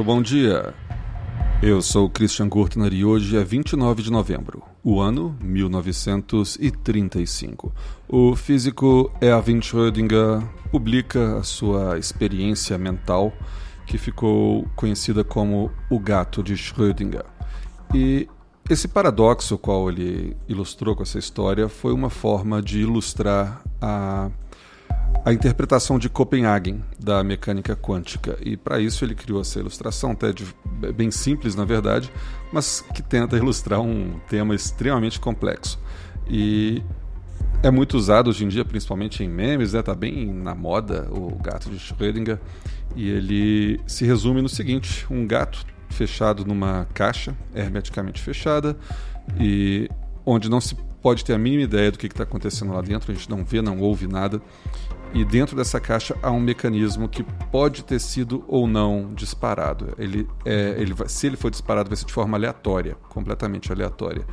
Muito bom dia. Eu sou Christian Gurtner e hoje é 29 de novembro, o ano 1935. O físico Erwin Schrödinger publica a sua experiência mental, que ficou conhecida como o gato de Schrödinger. E esse paradoxo qual ele ilustrou com essa história foi uma forma de ilustrar a a interpretação de Copenhagen da mecânica quântica. E para isso ele criou essa ilustração, até de, bem simples na verdade, mas que tenta ilustrar um tema extremamente complexo. E é muito usado hoje em dia, principalmente em memes, né? Tá bem na moda o gato de Schrödinger. E ele se resume no seguinte: um gato fechado numa caixa hermeticamente fechada e onde não se pode ter a mínima ideia do que está acontecendo lá dentro, a gente não vê, não ouve nada. E dentro dessa caixa há um mecanismo que pode ter sido ou não disparado. Ele, é, ele se ele for disparado, vai ser de forma aleatória, completamente aleatória.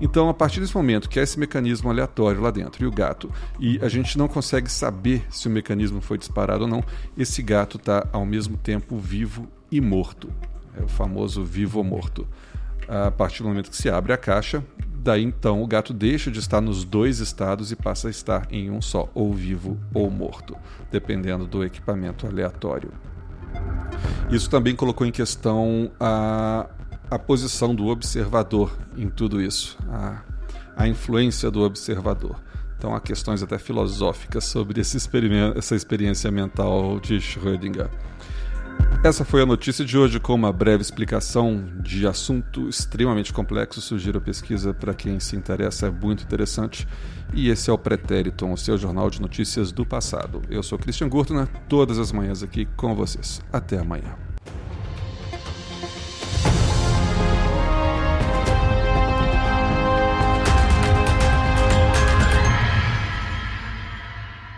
Então, a partir desse momento que há esse mecanismo aleatório lá dentro e o gato, e a gente não consegue saber se o mecanismo foi disparado ou não, esse gato está ao mesmo tempo vivo e morto. É o famoso vivo ou morto. A partir do momento que se abre a caixa, Daí então o gato deixa de estar nos dois estados e passa a estar em um só, ou vivo ou morto, dependendo do equipamento aleatório. Isso também colocou em questão a, a posição do observador em tudo isso, a, a influência do observador. Então há questões até filosóficas sobre esse essa experiência mental de Schrödinger. Essa foi a notícia de hoje com uma breve explicação de assunto extremamente complexo. Sugiro a pesquisa para quem se interessa, é muito interessante. E esse é o Pretérito, o seu jornal de notícias do passado. Eu sou Christian Gurtner, todas as manhãs aqui com vocês. Até amanhã.